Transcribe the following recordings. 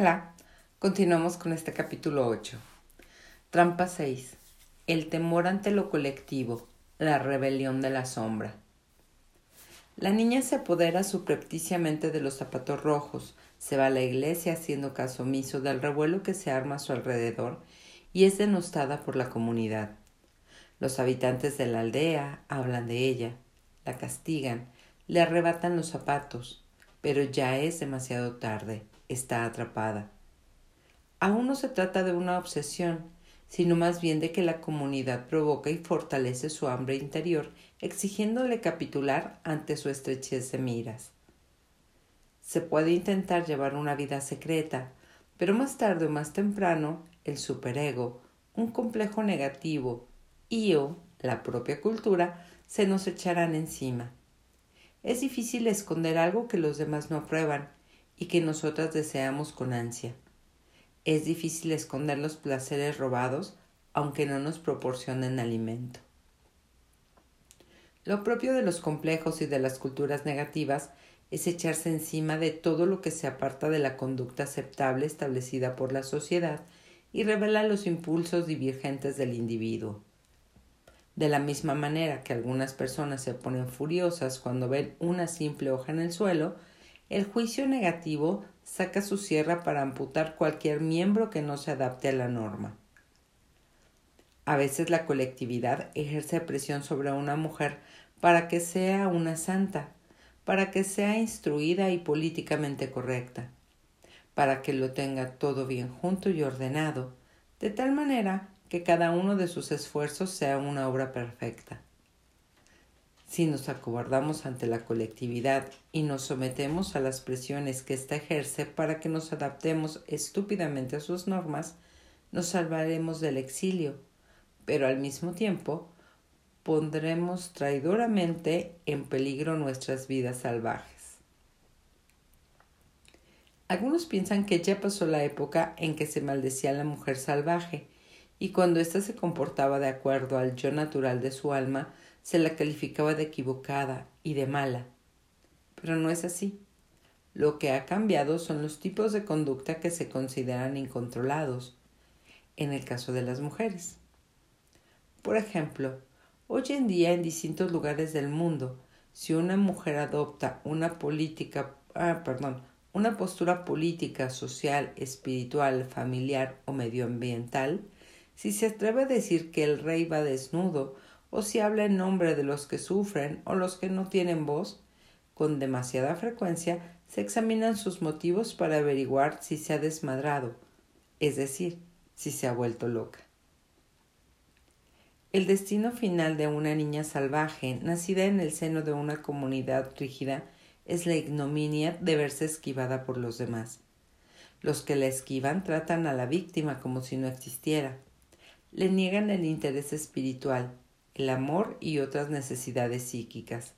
Hola, continuamos con este capítulo 8. Trampa 6. El temor ante lo colectivo, la rebelión de la sombra. La niña se apodera suprepticiamente de los zapatos rojos, se va a la iglesia haciendo caso omiso del revuelo que se arma a su alrededor y es denostada por la comunidad. Los habitantes de la aldea hablan de ella, la castigan, le arrebatan los zapatos, pero ya es demasiado tarde, está atrapada. Aún no se trata de una obsesión, sino más bien de que la comunidad provoca y fortalece su hambre interior, exigiéndole capitular ante su estrechez de miras. Se puede intentar llevar una vida secreta, pero más tarde o más temprano el superego, un complejo negativo, y o la propia cultura se nos echarán encima. Es difícil esconder algo que los demás no aprueban y que nosotras deseamos con ansia. Es difícil esconder los placeres robados aunque no nos proporcionen alimento. Lo propio de los complejos y de las culturas negativas es echarse encima de todo lo que se aparta de la conducta aceptable establecida por la sociedad y revela los impulsos divergentes del individuo. De la misma manera que algunas personas se ponen furiosas cuando ven una simple hoja en el suelo, el juicio negativo saca su sierra para amputar cualquier miembro que no se adapte a la norma. A veces la colectividad ejerce presión sobre una mujer para que sea una santa, para que sea instruida y políticamente correcta, para que lo tenga todo bien junto y ordenado, de tal manera que cada uno de sus esfuerzos sea una obra perfecta. Si nos acobardamos ante la colectividad y nos sometemos a las presiones que ésta ejerce para que nos adaptemos estúpidamente a sus normas, nos salvaremos del exilio, pero al mismo tiempo pondremos traidoramente en peligro nuestras vidas salvajes. Algunos piensan que ya pasó la época en que se maldecía a la mujer salvaje, y cuando ésta se comportaba de acuerdo al yo natural de su alma, se la calificaba de equivocada y de mala. Pero no es así. Lo que ha cambiado son los tipos de conducta que se consideran incontrolados, en el caso de las mujeres. Por ejemplo, hoy en día en distintos lugares del mundo, si una mujer adopta una política, ah, perdón, una postura política, social, espiritual, familiar o medioambiental, si se atreve a decir que el rey va desnudo, o si habla en nombre de los que sufren o los que no tienen voz, con demasiada frecuencia se examinan sus motivos para averiguar si se ha desmadrado, es decir, si se ha vuelto loca. El destino final de una niña salvaje, nacida en el seno de una comunidad rígida, es la ignominia de verse esquivada por los demás. Los que la esquivan tratan a la víctima como si no existiera. Le niegan el interés espiritual, el amor y otras necesidades psíquicas.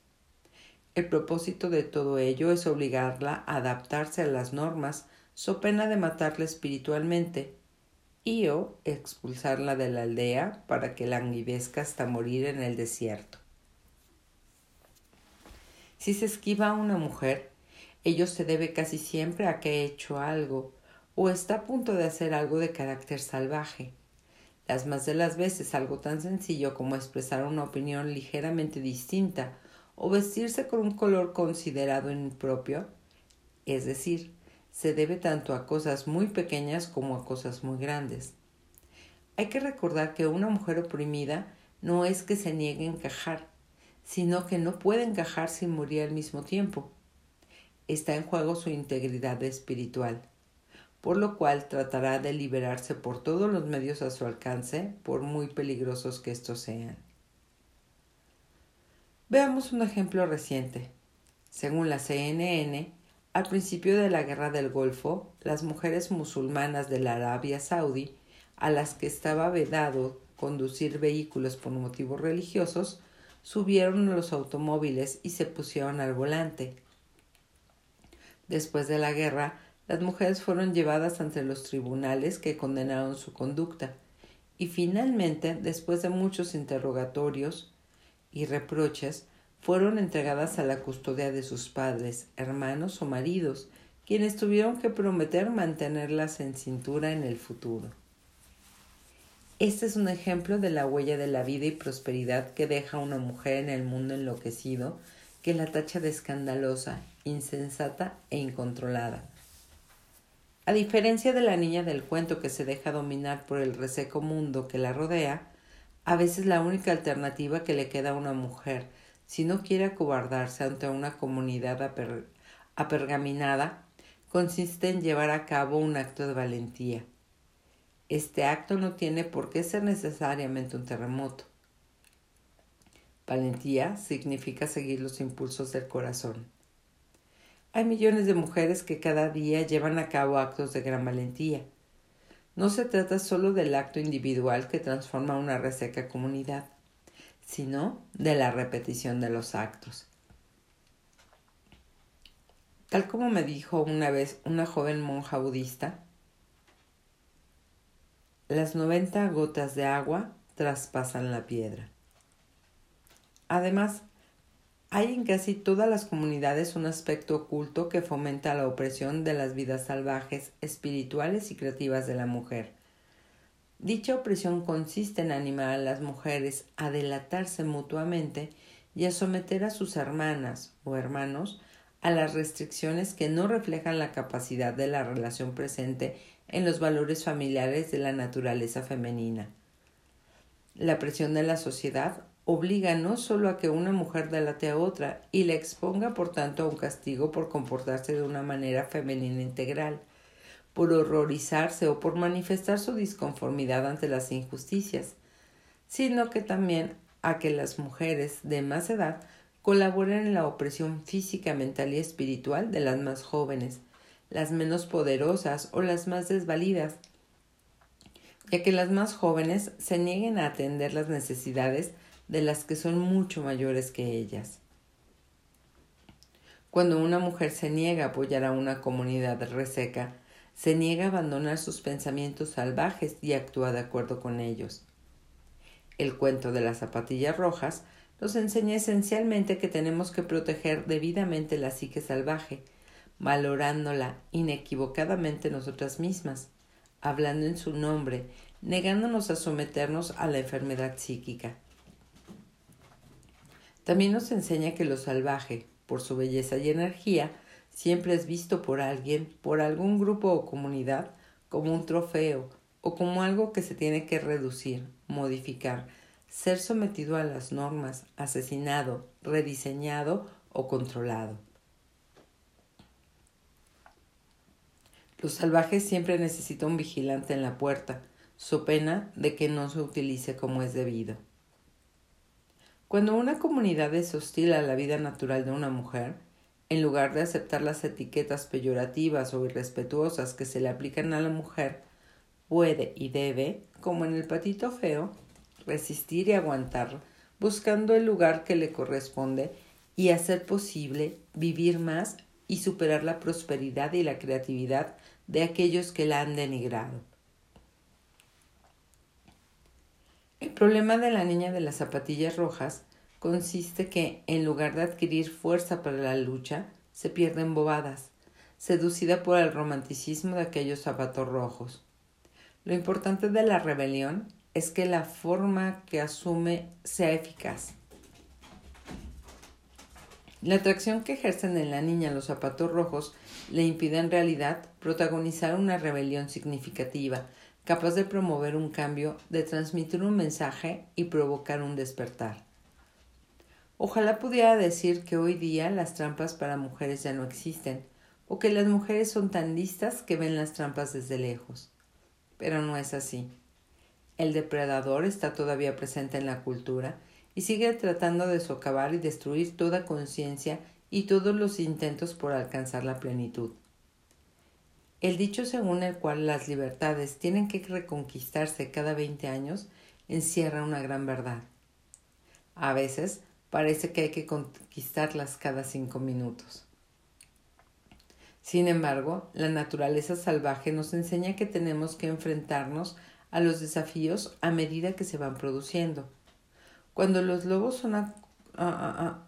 El propósito de todo ello es obligarla a adaptarse a las normas, so pena de matarla espiritualmente, y o expulsarla de la aldea para que languidezca hasta morir en el desierto. Si se esquiva a una mujer, ello se debe casi siempre a que ha hecho algo o está a punto de hacer algo de carácter salvaje. Las más de las veces algo tan sencillo como expresar una opinión ligeramente distinta o vestirse con un color considerado impropio, es decir, se debe tanto a cosas muy pequeñas como a cosas muy grandes. Hay que recordar que una mujer oprimida no es que se niegue a encajar, sino que no puede encajar sin morir al mismo tiempo. Está en juego su integridad espiritual, por lo cual tratará de liberarse por todos los medios a su alcance, por muy peligrosos que estos sean. Veamos un ejemplo reciente. Según la CNN, al principio de la Guerra del Golfo, las mujeres musulmanas de la Arabia Saudí, a las que estaba vedado conducir vehículos por motivos religiosos, subieron a los automóviles y se pusieron al volante. Después de la guerra, las mujeres fueron llevadas ante los tribunales que condenaron su conducta, y finalmente, después de muchos interrogatorios y reproches, fueron entregadas a la custodia de sus padres, hermanos o maridos, quienes tuvieron que prometer mantenerlas en cintura en el futuro. Este es un ejemplo de la huella de la vida y prosperidad que deja una mujer en el mundo enloquecido que la tacha de escandalosa, insensata e incontrolada. A diferencia de la niña del cuento que se deja dominar por el reseco mundo que la rodea, a veces la única alternativa que le queda a una mujer, si no quiere acobardarse ante una comunidad apergaminada, consiste en llevar a cabo un acto de valentía. Este acto no tiene por qué ser necesariamente un terremoto. Valentía significa seguir los impulsos del corazón. Hay millones de mujeres que cada día llevan a cabo actos de gran valentía. No se trata solo del acto individual que transforma una reseca comunidad, sino de la repetición de los actos. Tal como me dijo una vez una joven monja budista, las noventa gotas de agua traspasan la piedra. Además, hay en casi todas las comunidades un aspecto oculto que fomenta la opresión de las vidas salvajes, espirituales y creativas de la mujer. Dicha opresión consiste en animar a las mujeres a delatarse mutuamente y a someter a sus hermanas o hermanos a las restricciones que no reflejan la capacidad de la relación presente en los valores familiares de la naturaleza femenina. La presión de la sociedad obliga no solo a que una mujer delate a otra y le exponga por tanto a un castigo por comportarse de una manera femenina integral, por horrorizarse o por manifestar su disconformidad ante las injusticias, sino que también a que las mujeres de más edad colaboran en la opresión física, mental y espiritual de las más jóvenes, las menos poderosas o las más desvalidas, ya que las más jóvenes se nieguen a atender las necesidades de las que son mucho mayores que ellas. Cuando una mujer se niega a apoyar a una comunidad reseca, se niega a abandonar sus pensamientos salvajes y actúa de acuerdo con ellos. El cuento de las zapatillas rojas nos enseña esencialmente que tenemos que proteger debidamente la psique salvaje, valorándola inequivocadamente nosotras mismas, hablando en su nombre, negándonos a someternos a la enfermedad psíquica. También nos enseña que lo salvaje, por su belleza y energía, siempre es visto por alguien, por algún grupo o comunidad, como un trofeo o como algo que se tiene que reducir, modificar, ser sometido a las normas, asesinado, rediseñado o controlado. Los salvajes siempre necesitan un vigilante en la puerta, su pena de que no se utilice como es debido. Cuando una comunidad es hostil a la vida natural de una mujer, en lugar de aceptar las etiquetas peyorativas o irrespetuosas que se le aplican a la mujer, puede y debe, como en el patito feo, resistir y aguantar, buscando el lugar que le corresponde y hacer posible vivir más y superar la prosperidad y la creatividad de aquellos que la han denigrado. El problema de la niña de las zapatillas rojas consiste que, en lugar de adquirir fuerza para la lucha, se pierde en bobadas, seducida por el romanticismo de aquellos zapatos rojos. Lo importante de la rebelión es que la forma que asume sea eficaz. La atracción que ejercen en la niña los zapatos rojos le impide en realidad protagonizar una rebelión significativa, capaz de promover un cambio, de transmitir un mensaje y provocar un despertar. Ojalá pudiera decir que hoy día las trampas para mujeres ya no existen, o que las mujeres son tan listas que ven las trampas desde lejos. Pero no es así. El depredador está todavía presente en la cultura y sigue tratando de socavar y destruir toda conciencia y todos los intentos por alcanzar la plenitud. El dicho según el cual las libertades tienen que reconquistarse cada veinte años encierra una gran verdad. A veces parece que hay que conquistarlas cada cinco minutos. Sin embargo, la naturaleza salvaje nos enseña que tenemos que enfrentarnos a los desafíos a medida que se van produciendo. Cuando los lobos son ah, ah, ah,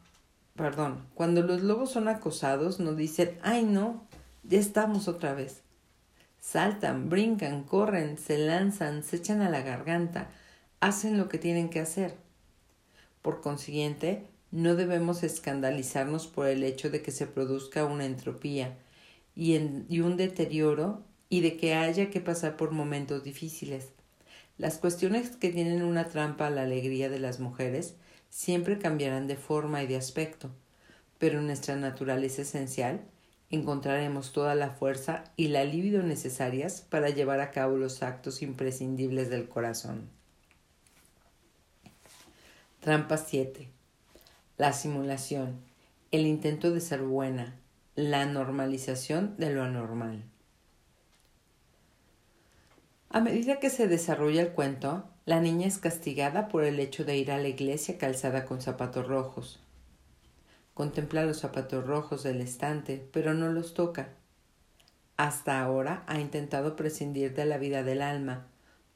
perdón, cuando los lobos son acosados no dicen ay no, Ya estamos otra vez. Saltan, brincan, corren, se lanzan, se echan a la garganta, hacen lo que tienen que hacer. Por consiguiente, no debemos escandalizarnos por el hecho de que se produzca una entropía y, un deterioro y de que haya que pasar por momentos difíciles. Las cuestiones que tienen una trampa a la alegría de las mujeres siempre cambiarán de forma y de aspecto, pero en nuestra naturaleza esencial encontraremos toda la fuerza y la libido necesarias para llevar a cabo los actos imprescindibles del corazón. Trampa 7. La simulación, el intento de ser buena, la normalización de lo anormal. A medida que se desarrolla el cuento, la niña es castigada por el hecho de ir a la iglesia calzada con zapatos rojos. Contempla los zapatos rojos del estante, pero no los toca. Hasta ahora ha intentado prescindir de la vida del alma,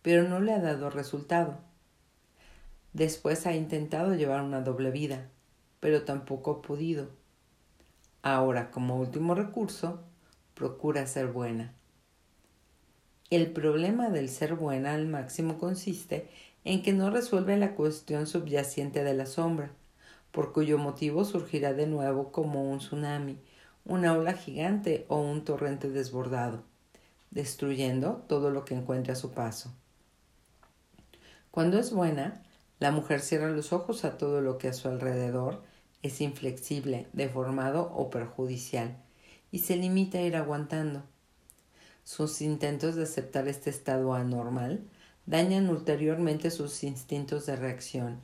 pero no le ha dado resultado. Después ha intentado llevar una doble vida, pero tampoco ha podido. Ahora, como último recurso, procura ser buena. El problema del ser buena al máximo consiste en que no resuelve la cuestión subyacente de la sombra, por cuyo motivo surgirá de nuevo como un tsunami, una ola gigante o un torrente desbordado, destruyendo todo lo que encuentre a su paso. Cuando es buena, la mujer cierra los ojos a todo lo que a su alrededor es inflexible, deformado o perjudicial, y se limita a ir aguantando sus intentos de aceptar este estado anormal dañan ulteriormente sus instintos de reacción,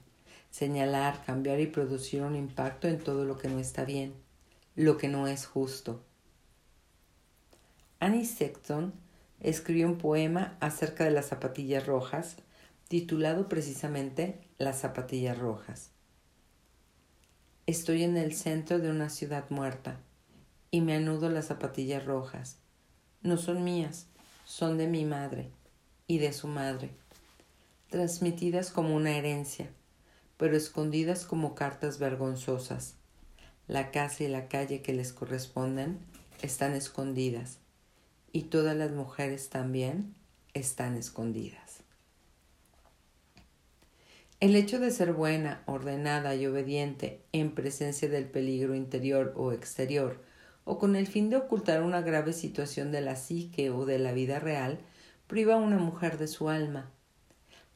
señalar, cambiar y producir un impacto en todo lo que no está bien, lo que no es justo. Annie Sexton escribió un poema acerca de las zapatillas rojas, titulado precisamente Las zapatillas rojas. Estoy en el centro de una ciudad muerta y me anudo las zapatillas rojas no son mías, son de mi madre y de su madre, transmitidas como una herencia, pero escondidas como cartas vergonzosas. La casa y la calle que les corresponden están escondidas, y todas las mujeres también están escondidas. El hecho de ser buena, ordenada y obediente en presencia del peligro interior o exterior, o con el fin de ocultar una grave situación de la psique o de la vida real, priva a una mujer de su alma,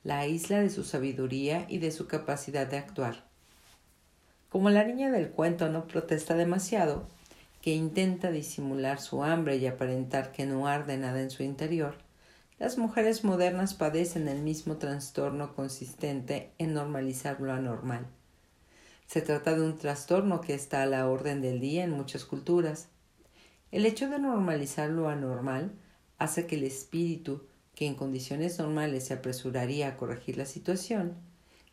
la isla de su sabiduría y de su capacidad de actuar. Como la niña del cuento no protesta demasiado, que intenta disimular su hambre y aparentar que no arde nada en su interior, las mujeres modernas padecen el mismo trastorno consistente en normalizar lo anormal. Se trata de un trastorno que está a la orden del día en muchas culturas. El hecho de normalizar lo anormal hace que el espíritu, que en condiciones normales se apresuraría a corregir la situación,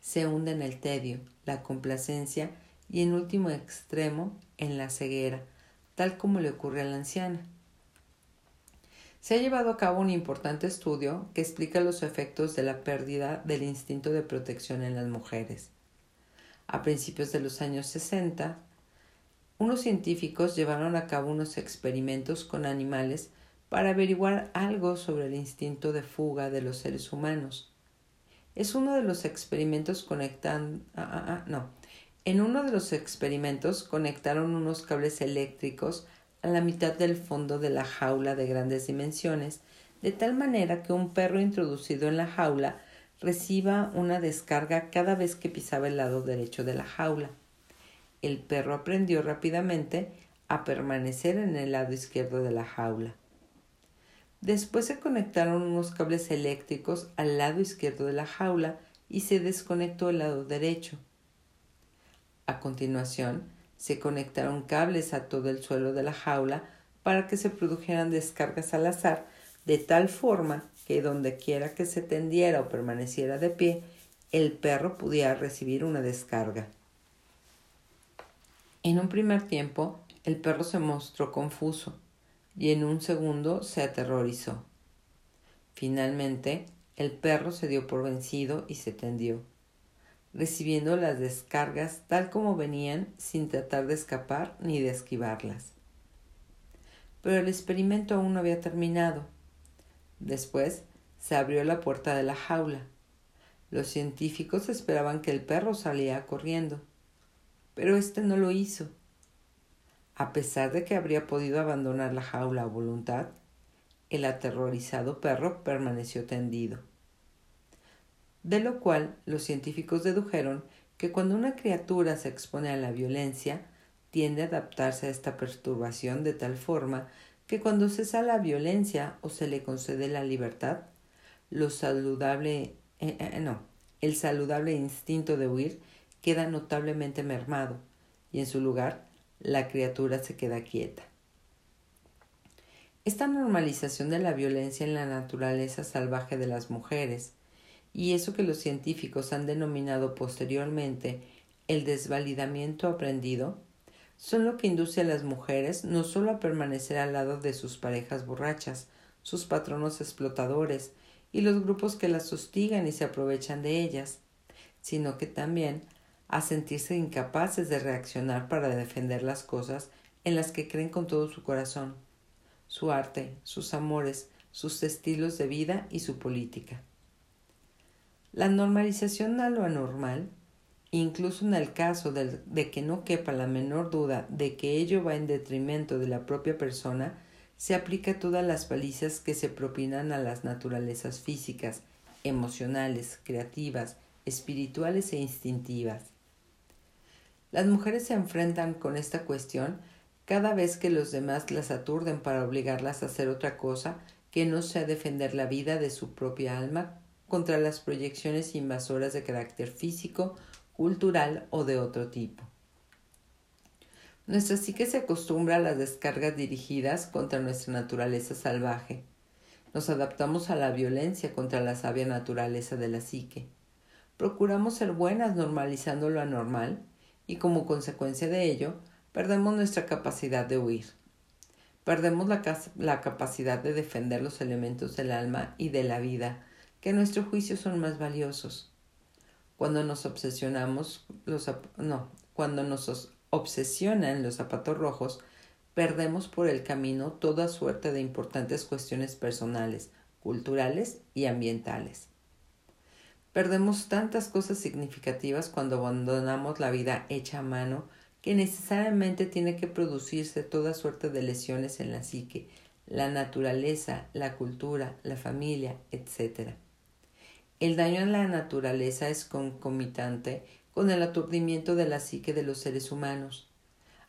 se hunda en el tedio, la complacencia y en último extremo en la ceguera, tal como le ocurre a la anciana. Se ha llevado a cabo un importante estudio que explica los efectos de la pérdida del instinto de protección en las mujeres. A principios de los años 60, unos científicos llevaron a cabo unos experimentos con animales para averiguar algo sobre el instinto de fuga de los seres humanos. Es uno de los experimentos conectan ah, ah, ah, no. En uno de los experimentos conectaron unos cables eléctricos a la mitad del fondo de la jaula de grandes dimensiones, de tal manera que un perro introducido en la jaula reciba una descarga cada vez que pisaba el lado derecho de la jaula. El perro aprendió rápidamente a permanecer en el lado izquierdo de la jaula. Después se conectaron unos cables eléctricos al lado izquierdo de la jaula y se desconectó el lado derecho. A continuación, se conectaron cables a todo el suelo de la jaula para que se produjeran descargas al azar de tal forma que donde quiera que se tendiera o permaneciera de pie, el perro pudiera recibir una descarga. En un primer tiempo, el perro se mostró confuso y en un segundo se aterrorizó. Finalmente, el perro se dio por vencido y se tendió, recibiendo las descargas tal como venían sin tratar de escapar ni de esquivarlas. pero el experimento aún no había terminado. Después se abrió la puerta de la jaula. Los científicos esperaban que el perro saliera corriendo, pero éste no lo hizo. A pesar de que habría podido abandonar la jaula a voluntad, el aterrorizado perro permaneció tendido. De lo cual los científicos dedujeron que cuando una criatura se expone a la violencia, tiende a adaptarse a esta perturbación de tal forma que cuando cesa la violencia o se le concede la libertad, lo saludable, eh, eh, no, el saludable instinto de huir queda notablemente mermado y en su lugar la criatura se queda quieta. Esta normalización de la violencia en la naturaleza salvaje de las mujeres, y eso que los científicos han denominado posteriormente el desvalidamiento aprendido, son lo que induce a las mujeres no solo a permanecer al lado de sus parejas borrachas, sus patronos explotadores y los grupos que las hostigan y se aprovechan de ellas, sino que también a sentirse incapaces de reaccionar para defender las cosas en las que creen con todo su corazón, su arte, sus amores, sus estilos de vida y su política. La normalización a lo anormal, incluso en el caso de, que no quepa la menor duda de que ello va en detrimento de la propia persona, se aplica a todas las palizas que se propinan a las naturalezas físicas, emocionales, creativas, espirituales e instintivas. Las mujeres se enfrentan con esta cuestión cada vez que los demás las aturden para obligarlas a hacer otra cosa que no sea defender la vida de su propia alma contra las proyecciones invasoras de carácter físico, cultural o de otro tipo. Nuestra psique se acostumbra a las descargas dirigidas contra nuestra naturaleza salvaje. Nos adaptamos a la violencia contra la sabia naturaleza de la psique. Procuramos ser buenas normalizando lo anormal y como consecuencia de ello perdemos nuestra capacidad de huir. Perdemos la, la, capacidad de defender los elementos del alma y de la vida, que a nuestro son más valiosos. Cuando nos obsesionamos, los, no, cuando nos obsesionan los zapatos rojos, perdemos por el camino toda suerte de importantes cuestiones personales, culturales y ambientales. Perdemos tantas cosas significativas cuando abandonamos la vida hecha a mano que necesariamente tiene que producirse toda suerte de lesiones en la psique, la naturaleza, la cultura, la familia, etc. El daño a la naturaleza es concomitante con el aturdimiento de la psique de los seres humanos.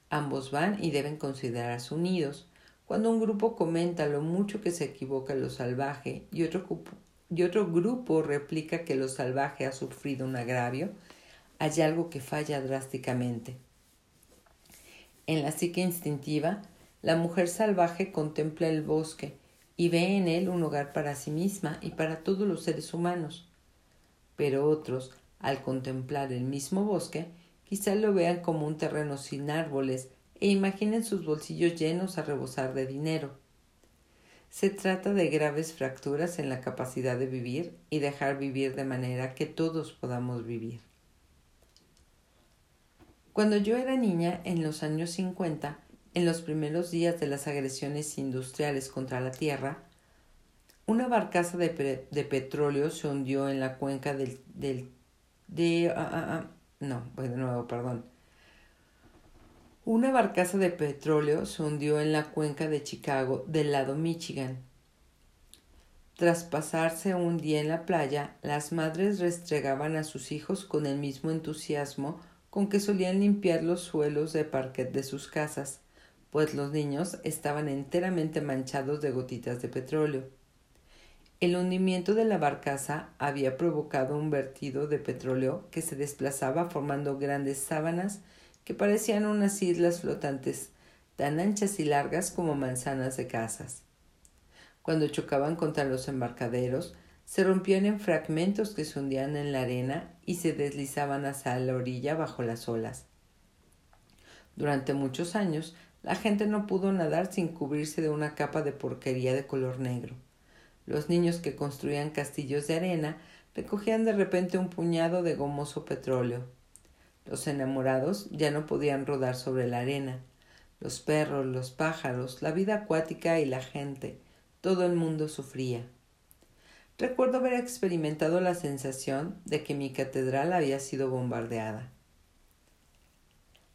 Ambos van y deben considerarse unidos. Cuando un grupo comenta lo mucho que se equivoca lo salvaje y otro y otro grupo replica que lo salvaje ha sufrido un agravio, hay algo que falla drásticamente. En la psique instintiva, la mujer salvaje contempla el bosque y ve en él un hogar para sí misma y para todos los seres humanos. Pero otros, al contemplar el mismo bosque, quizá lo vean como un terreno sin árboles e imaginen sus bolsillos llenos a rebosar de dinero. Se trata de graves fracturas en la capacidad de vivir y dejar vivir de manera que todos podamos vivir. Cuando yo era niña, en los años 50, en los primeros días de las agresiones industriales contra la Tierra, una barcaza de, petróleo se hundió en la cuenca del... de, ah, ah, ah, no, pues nuevo, perdón una barcaza de petróleo se hundió en la cuenca de Chicago del lado Michigan. Tras pasarse un día en la playa, las madres restregaban a sus hijos con el mismo entusiasmo con que solían limpiar los suelos de parquet de sus casas, pues los niños estaban enteramente manchados de gotitas de petróleo. El hundimiento de la barcaza había provocado un vertido de petróleo que se desplazaba formando grandes sábanas que parecían unas islas flotantes, tan anchas y largas como manzanas de casas. Cuando chocaban contra los embarcaderos, se rompían en fragmentos que se hundían en la arena y se deslizaban hacia la orilla bajo las olas. Durante muchos años, la gente no pudo nadar sin cubrirse de una capa de porquería de color negro. Los niños que construían castillos de arena recogían de repente un puñado de gomoso petróleo. Los enamorados ya no podían rodar sobre la arena. los perros, los pájaros, la vida acuática y la gente. Todo el mundo sufría. Recuerdo haber experimentado la sensación de que mi catedral había sido bombardeada.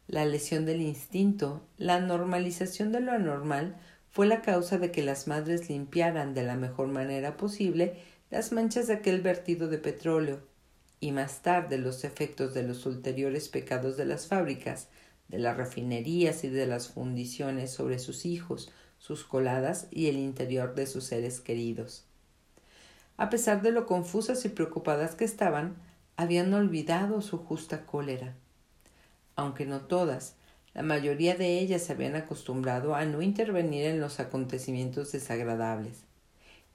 La lesión del instinto, la normalización de lo anormal, fue la causa de que las madres limpiaran de la mejor manera posible las manchas de aquel vertido de petróleo, y más tarde los efectos de los ulteriores pecados de las fábricas, de las refinerías y de las fundiciones sobre sus hijos, sus coladas y el interior de sus seres queridos. A pesar de lo confusas y preocupadas que estaban, habían olvidado su justa cólera. Aunque no todas, la mayoría de ellas se habían acostumbrado a no intervenir en los acontecimientos desagradables.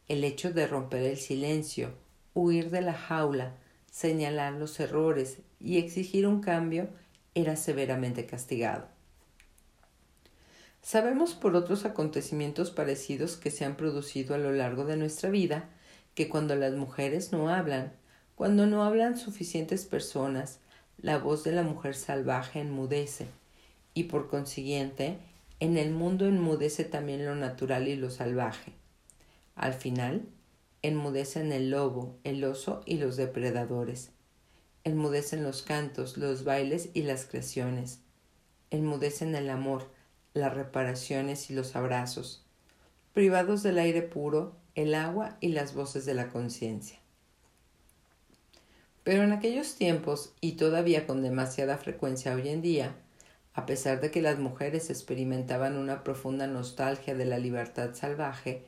El hecho de romper el silencio, huir de la jaula, señalar los errores y exigir un cambio era severamente castigado. Sabemos por otros acontecimientos parecidos que se han producido a lo largo de nuestra vida que cuando las mujeres no hablan, cuando no hablan suficientes personas, la voz de la mujer salvaje enmudece, y por consiguiente, en el mundo enmudece también lo natural y lo salvaje. Al final, enmudecen el lobo, el oso y los depredadores. Enmudecen los cantos, los bailes y las creaciones. Enmudecen el amor, las reparaciones y los abrazos. Privados del aire puro, el agua y las voces de la conciencia. Pero en aquellos tiempos, y todavía con demasiada frecuencia hoy en día, a pesar de que las mujeres experimentaban una profunda nostalgia de la libertad salvaje,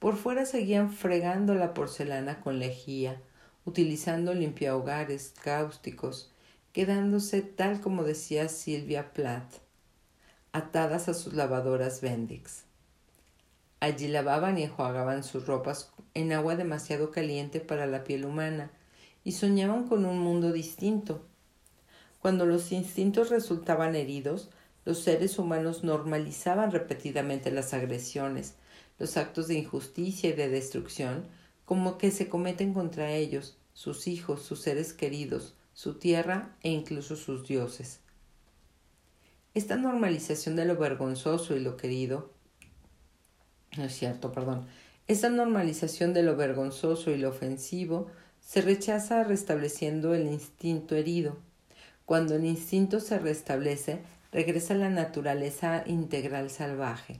por fuera seguían fregando la porcelana con lejía, utilizando limpiahogares cáusticos, quedándose tal como decía Silvia Plath, atadas a sus lavadoras Bendix. Allí lavaban y enjuagaban sus ropas en agua demasiado caliente para la piel humana y soñaban con un mundo distinto. Cuando los instintos resultaban heridos, los seres humanos normalizaban repetidamente las agresiones, los actos de injusticia y de destrucción, como que se cometen contra ellos, sus hijos, sus seres queridos, su tierra e incluso sus dioses. Esta normalización de lo vergonzoso y lo querido no es cierto, perdón. Esta normalización de lo vergonzoso y lo ofensivo se rechaza restableciendo el instinto herido. Cuando el instinto se restablece, regresa la naturaleza integral salvaje.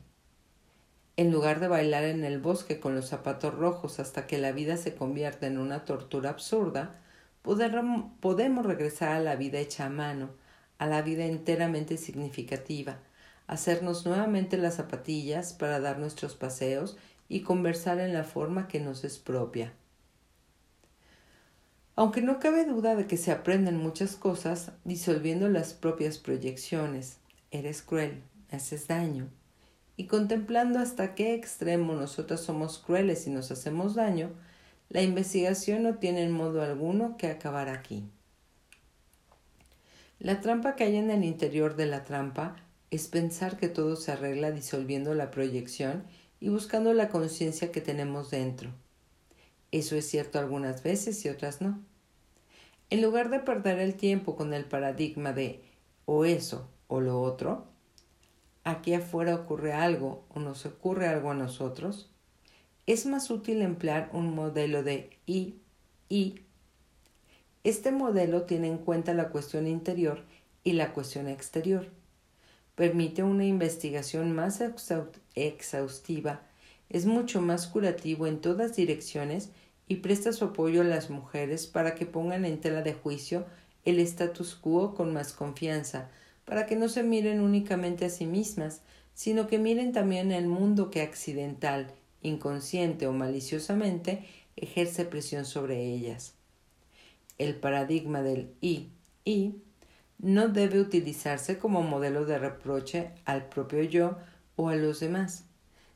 En lugar de bailar en el bosque con los zapatos rojos hasta que la vida se convierta en una tortura absurda, podemos regresar a la vida hecha a mano, a la vida enteramente significativa, hacernos nuevamente las zapatillas para dar nuestros paseos y conversar en la forma que nos es propia. Aunque no cabe duda de que se aprenden muchas cosas disolviendo las propias proyecciones, eres cruel, haces daño, y contemplando hasta qué extremo nosotras somos crueles y nos hacemos daño, la investigación no tiene en modo alguno que acabar aquí. La trampa que hay en el interior de la trampa es pensar que todo se arregla disolviendo la proyección y buscando la conciencia que tenemos dentro. Eso es cierto algunas veces y otras no. En lugar de perder el tiempo con el paradigma de o eso o lo otro, aquí afuera ocurre algo o nos ocurre algo a nosotros, es más útil emplear un modelo de y y. Este modelo tiene en cuenta la cuestión interior y la cuestión exterior permite una investigación más exhaustiva, es mucho más curativo en todas direcciones y presta su apoyo a las mujeres para que pongan en tela de juicio el status quo con más confianza, para que no se miren únicamente a sí mismas, sino que miren también el mundo que accidental, inconsciente o maliciosamente ejerce presión sobre ellas. El paradigma del I, I no debe utilizarse como modelo de reproche al propio yo o a los demás,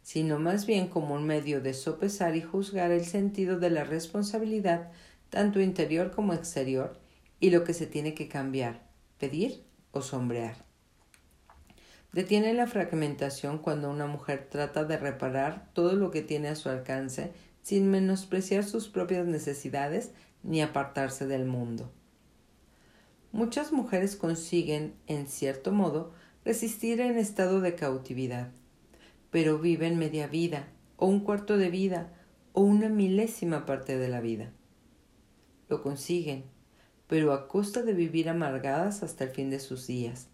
sino más bien como un medio de sopesar y juzgar el sentido de la responsabilidad tanto interior como exterior y lo que se tiene que cambiar, pedir o sombrear. Detiene la fragmentación cuando una mujer trata de reparar todo lo que tiene a su alcance sin menospreciar sus propias necesidades ni apartarse del mundo. Muchas mujeres consiguen, en cierto modo, resistir en estado de cautividad, pero viven media vida, o un cuarto de vida, o una milésima parte de la vida. Lo consiguen, pero a costa de vivir amargadas hasta el fin de sus días.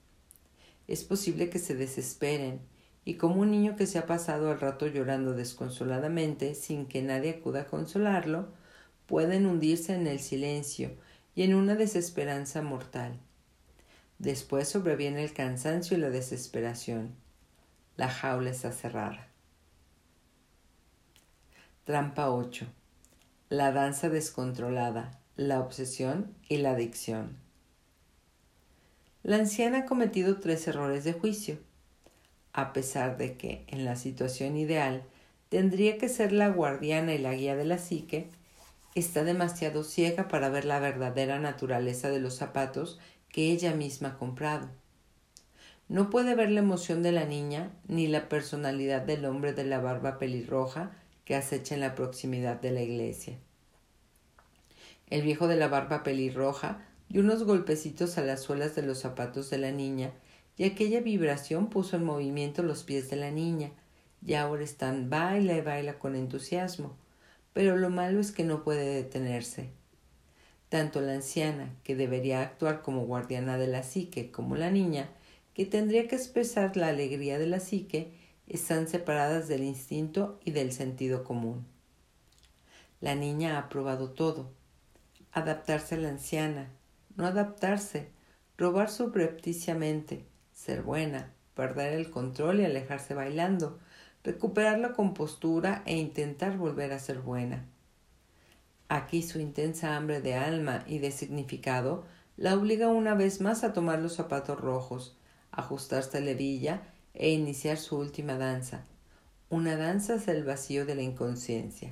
Es posible que se desesperen, y como un niño que se ha pasado el rato llorando desconsoladamente sin que nadie acuda a consolarlo, pueden hundirse en el silencio y en una desesperanza mortal. Después sobreviene el cansancio y la desesperación. La jaula está cerrada. Trampa 8. La danza descontrolada, la obsesión y la adicción. La anciana ha cometido tres errores de juicio, a pesar de que, en la situación ideal, tendría que ser la guardiana y la guía de la psique, está demasiado ciega para ver la verdadera naturaleza de los zapatos que ella misma ha comprado. No puede ver la emoción de la niña ni la personalidad del hombre de la barba pelirroja que acecha en la proximidad de la iglesia. El viejo de la barba pelirroja dio unos golpecitos a las suelas de los zapatos de la niña y aquella vibración puso en movimiento los pies de la niña, y ahora están baila y baila con entusiasmo, pero lo malo es que no puede detenerse. Tanto la anciana, que debería actuar como guardiana de la psique, como la niña, que tendría que expresar la alegría de la psique, están separadas del instinto y del sentido común. La niña ha probado todo. Adaptarse a la anciana, no adaptarse, robar subrepticiamente, ser buena, perder el control y alejarse bailando, recuperar la compostura e intentar volver a ser buena. Aquí su intensa hambre de alma y de significado la obliga una vez más a tomar los zapatos rojos, ajustarse la hebilla e iniciar su última danza, una danza hacia el vacío de la inconsciencia.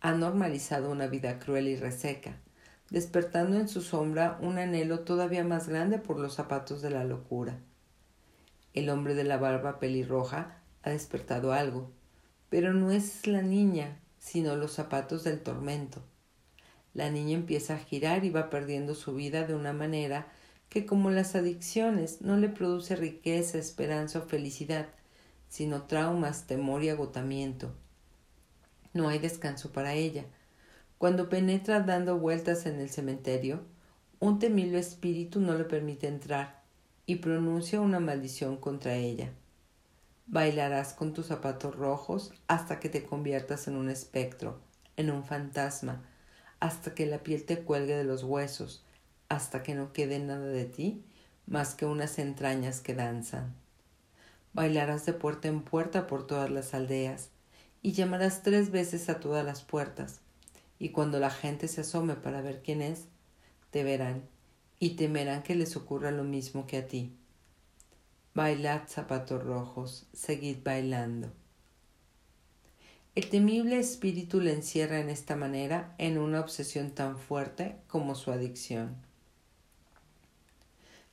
Ha normalizado una vida cruel y reseca, despertando en su sombra un anhelo todavía más grande por los zapatos de la locura. El hombre de la barba pelirroja ha despertado algo, pero no es la niña sino los zapatos del tormento. La niña empieza a girar y va perdiendo su vida de una manera que como las adicciones no le produce riqueza, esperanza o felicidad, sino traumas, temor y agotamiento. No hay descanso para ella. Cuando penetra dando vueltas en el cementerio, un temible espíritu no le permite entrar y pronuncia una maldición contra ella. Bailarás con tus zapatos rojos hasta que te conviertas en un espectro, en un fantasma, hasta que la piel te cuelgue de los huesos, hasta que no quede nada de ti más que unas entrañas que danzan. Bailarás de puerta en puerta por todas las aldeas, y llamarás tres veces a todas las puertas, y cuando la gente se asome para ver quién es, te verán, y temerán que les ocurra lo mismo que a ti. Bailad zapatos rojos, seguid bailando. El temible espíritu le encierra en esta manera en una obsesión tan fuerte como su adicción.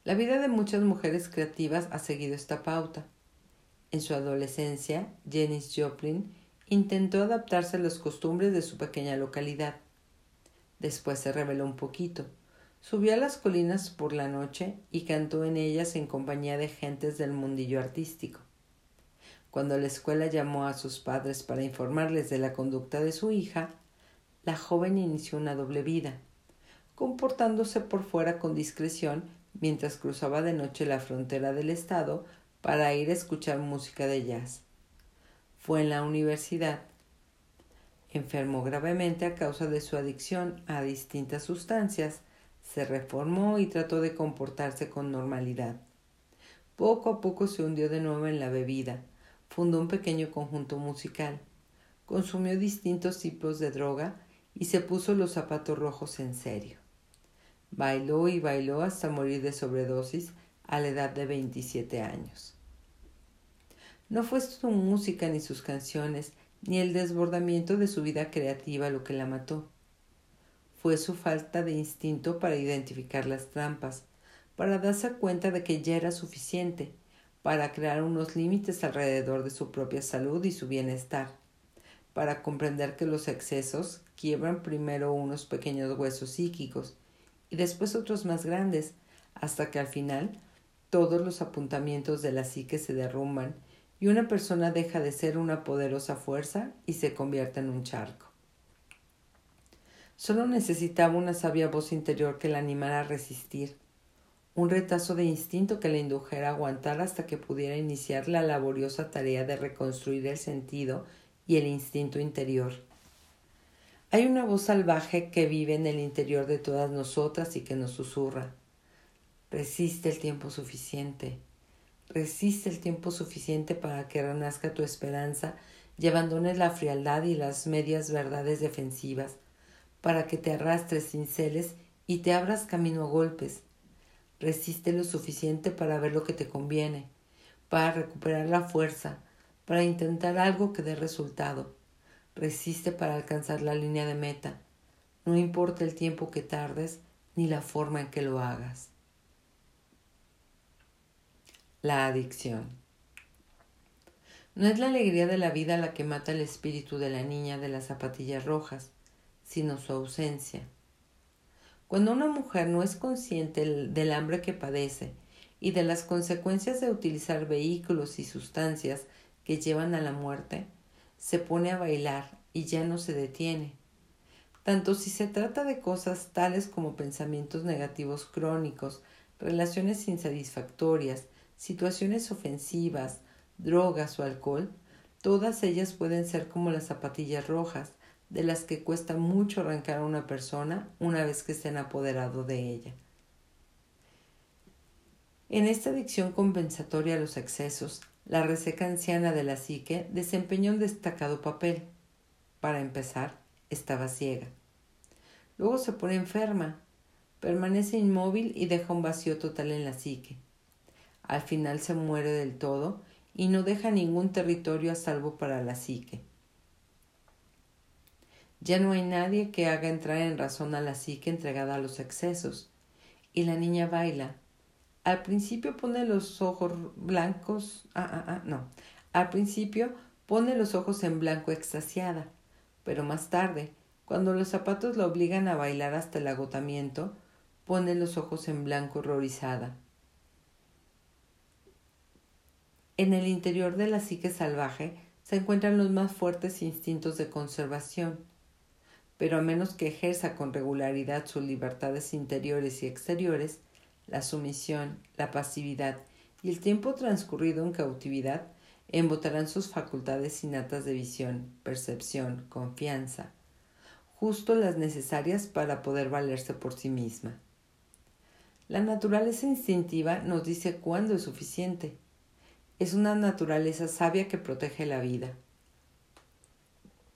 La vida de muchas mujeres creativas ha seguido esta pauta. En su adolescencia, Janis Joplin intentó adaptarse a las costumbres de su pequeña localidad. Después se rebeló un poquito Subió a las colinas por la noche y cantó en ellas en compañía de gentes del mundillo artístico. Cuando la escuela llamó a sus padres para informarles de la conducta de su hija, la joven inició una doble vida, comportándose por fuera con discreción mientras cruzaba de noche la frontera del estado para ir a escuchar música de jazz. Fue en la universidad. Enfermó gravemente a causa de su adicción a distintas sustancias se reformó y trató de comportarse con normalidad. Poco a poco se hundió de nuevo en la bebida, fundó un pequeño conjunto musical, consumió distintos tipos de droga y se puso los zapatos rojos en serio. Bailó y bailó hasta morir de sobredosis a la edad de 27 años. No fue su música ni sus canciones, ni el desbordamiento de su vida creativa lo que la mató fue su falta de instinto para identificar las trampas, para darse cuenta de que ya era suficiente, para crear unos límites alrededor de su propia salud y su bienestar, para comprender que los excesos quiebran primero unos pequeños huesos psíquicos y después otros más grandes, hasta que al final todos los apuntamientos de la psique se derrumban y una persona deja de ser una poderosa fuerza y se convierte en un charco. Solo necesitaba una sabia voz interior que la animara a resistir, un retazo de instinto que le indujera a aguantar hasta que pudiera iniciar la laboriosa tarea de reconstruir el sentido y el instinto interior. Hay una voz salvaje que vive en el interior de todas nosotras y que nos susurra. Resiste el tiempo suficiente. Resiste el tiempo suficiente para que renazca tu esperanza y abandones la frialdad y las medias verdades defensivas, para que te arrastres cinceles y te abras camino a golpes, Resiste lo suficiente para ver lo que te conviene, para recuperar la fuerza, para intentar algo que dé resultado. Resiste para alcanzar la línea de meta. No importa el tiempo que tardes ni la forma en que lo hagas. La adicción. No es la alegría de la vida la que mata el espíritu de la niña de las zapatillas rojas, sino su ausencia. Cuando una mujer no es consciente del hambre que padece y de las consecuencias de utilizar vehículos y sustancias que llevan a la muerte, se pone a bailar y ya no se detiene. Tanto si se trata de cosas tales como pensamientos negativos crónicos, relaciones insatisfactorias, situaciones ofensivas, drogas o alcohol, todas ellas pueden ser como las zapatillas rojas, de las que cuesta mucho arrancar a una persona una vez que estén apoderado de ella. En esta adicción compensatoria a los excesos, la reseca anciana de la psique desempeñó un destacado papel. Para empezar, estaba ciega. Luego se pone enferma, permanece inmóvil y deja un vacío total en la psique. Al final se muere del todo y no deja ningún territorio a salvo para la psique. Ya no hay nadie que haga entrar en razón a la psique entregada a los excesos. Y la niña baila. Al principio pone los ojos blancos. Ah, ah, ah, no. Al principio pone los ojos en blanco extasiada. Pero más tarde, cuando los zapatos la obligan a bailar hasta el agotamiento, pone los ojos en blanco horrorizada. En el interior de la psique salvaje se encuentran los más fuertes instintos de conservación pero a menos que ejerza con regularidad sus libertades interiores y exteriores, la sumisión, la pasividad y el tiempo transcurrido en cautividad embotarán sus facultades innatas de visión, percepción, confianza, justo las necesarias para poder valerse por sí misma. La naturaleza instintiva nos dice cuándo es suficiente. Es una naturaleza sabia que protege la vida.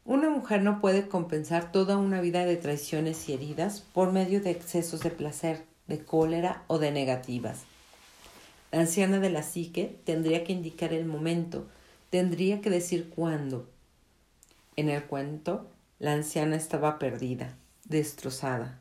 Una mujer no puede compensar toda una vida de traiciones y heridas por medio de excesos de placer, de cólera o de negativas. La anciana de la psique tendría que indicar el momento, tendría que decir cuándo. En el cuento, la anciana estaba perdida, destrozada.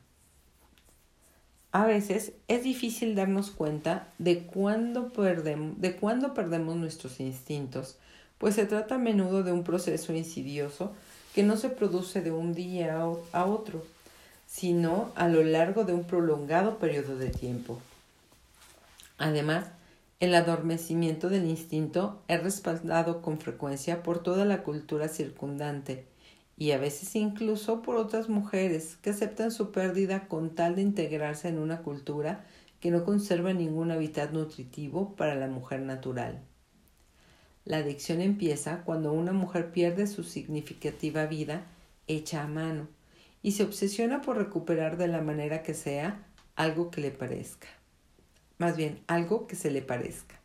A veces es difícil darnos cuenta de cuándo perdemos, de cuándo perdemos nuestros instintos, pues se trata a menudo de un proceso insidioso que no se produce de un día a otro, sino a lo largo de un prolongado periodo de tiempo. Además, el adormecimiento del instinto es respaldado con frecuencia por toda la cultura circundante y a veces incluso por otras mujeres que aceptan su pérdida con tal de integrarse en una cultura que no conserva ningún hábitat nutritivo para la mujer natural. La adicción empieza cuando una mujer pierde su significativa vida hecha a mano y se obsesiona por recuperar de la manera que sea algo que le parezca. Más bien, algo que se le parezca.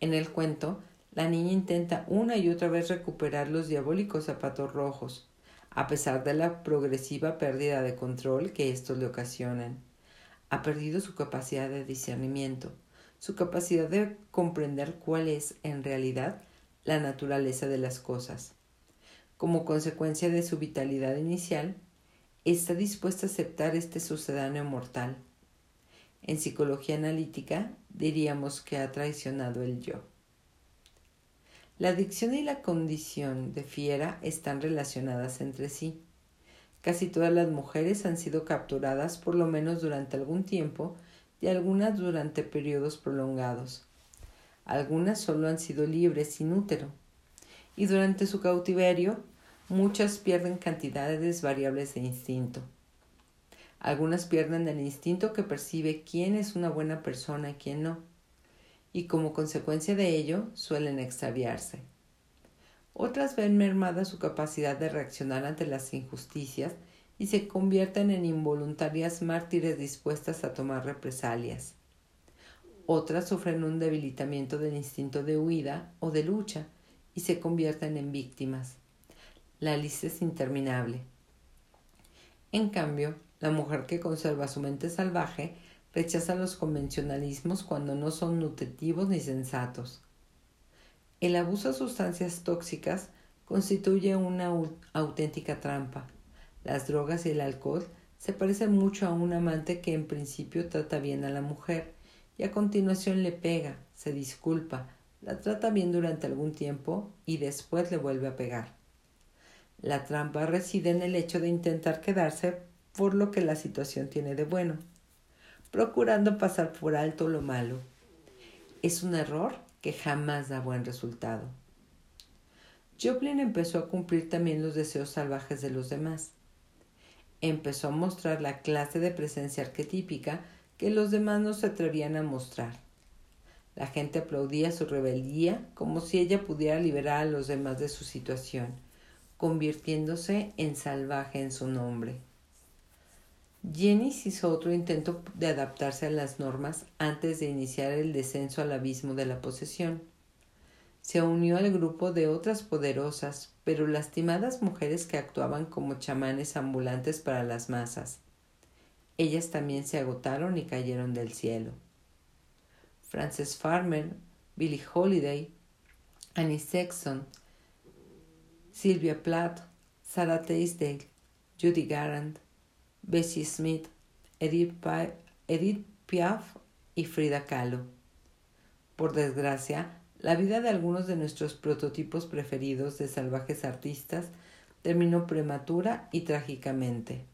En el cuento, la niña intenta una y otra vez recuperar los diabólicos zapatos rojos, a pesar de la progresiva pérdida de control que estos le ocasionan. Ha perdido su capacidad de discernimiento, su capacidad de comprender cuál es en realidad la naturaleza de las cosas. Como consecuencia de su vitalidad inicial, está dispuesta a aceptar este sucedáneo mortal. En psicología analítica diríamos que ha traicionado el yo. La adicción y la condición de fiera están relacionadas entre sí. Casi todas las mujeres han sido capturadas por lo menos durante algún tiempo y algunas durante periodos prolongados. Algunas solo han sido libres sin útero. Y durante su cautiverio, muchas pierden cantidades variables de instinto. Algunas pierden el instinto que percibe quién es una buena persona y quién no, y como consecuencia de ello suelen extraviarse. Otras ven mermada su capacidad de reaccionar ante las injusticias y se convierten en involuntarias mártires dispuestas a tomar represalias. Otras sufren un debilitamiento del instinto de huida o de lucha y se convierten en víctimas. La lista es interminable. En cambio, la mujer que conserva su mente salvaje rechaza los convencionalismos cuando no son nutritivos ni sensatos. El abuso de sustancias tóxicas constituye una auténtica trampa las drogas y el alcohol se parecen mucho a un amante que en principio trata bien a la mujer y a continuación le pega, se disculpa, la trata bien durante algún tiempo y después le vuelve a pegar. La trampa reside en el hecho de intentar quedarse por lo que la situación tiene de bueno, procurando pasar por alto lo malo. Es un error que jamás da buen resultado. Joplin empezó a cumplir también los deseos salvajes de los demás empezó a mostrar la clase de presencia arquetípica que los demás no se atrevían a mostrar. La gente aplaudía su rebeldía como si ella pudiera liberar a los demás de su situación, convirtiéndose en salvaje en su nombre. Jenny hizo otro intento de adaptarse a las normas antes de iniciar el descenso al abismo de la posesión se unió al grupo de otras poderosas pero lastimadas mujeres que actuaban como chamanes ambulantes para las masas. Ellas también se agotaron y cayeron del cielo. Frances Farmer, Billie Holiday, Annie Sexton, Sylvia Plath, Sarah Teasdale, Judy Garland, Bessie Smith, Edith, Edith Piaf y Frida Kahlo. Por desgracia, la vida de algunos de nuestros prototipos preferidos de salvajes artistas terminó prematura y trágicamente.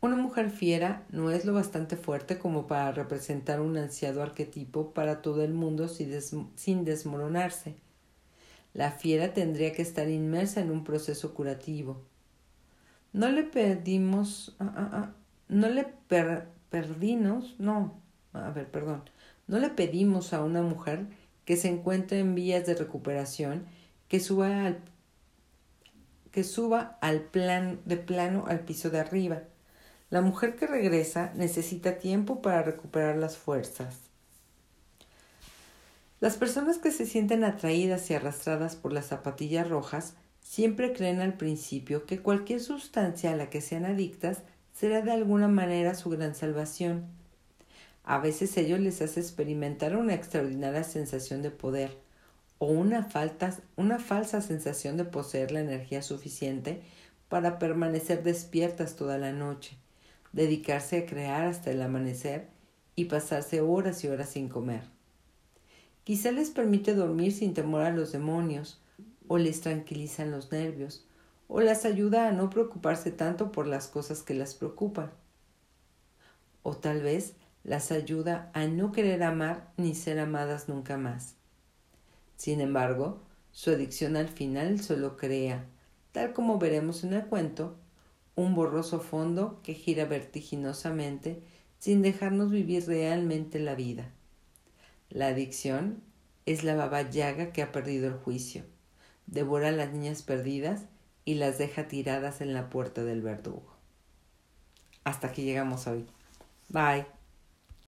Una mujer fiera no es lo bastante fuerte como para representar un ansiado arquetipo para todo el mundo sin desmoronarse. La fiera tendría que estar inmersa en un proceso curativo. No le pedimos, ah, ah, ah, no le perdimos, no, a ver, perdón, no le pedimos a una mujer que se encuentre en vías de recuperación que suba al, que suba al de plano al piso de arriba. La mujer que regresa necesita tiempo para recuperar las fuerzas. Las personas que se sienten atraídas y arrastradas por las zapatillas rojas siempre creen al principio que cualquier sustancia a la que sean adictas será de alguna manera su gran salvación. A veces ello les hace experimentar una extraordinaria sensación de poder o una, falsa sensación de poseer la energía suficiente para permanecer despiertas toda la noche, dedicarse a crear hasta el amanecer y pasarse horas y horas sin comer. Quizá les permite dormir sin temor a los demonios, o les tranquilizan los nervios, o las ayuda a no preocuparse tanto por las cosas que las preocupan. O tal vez las ayuda a no querer amar ni ser amadas nunca más. Sin embargo, su adicción al final solo crea, tal como veremos en el cuento, un borroso fondo que gira vertiginosamente sin dejarnos vivir realmente la vida. La adicción es la baba llaga que ha perdido el juicio, devora a las niñas perdidas y las deja tiradas en la puerta del verdugo. Hasta aquí llegamos hoy. Bye.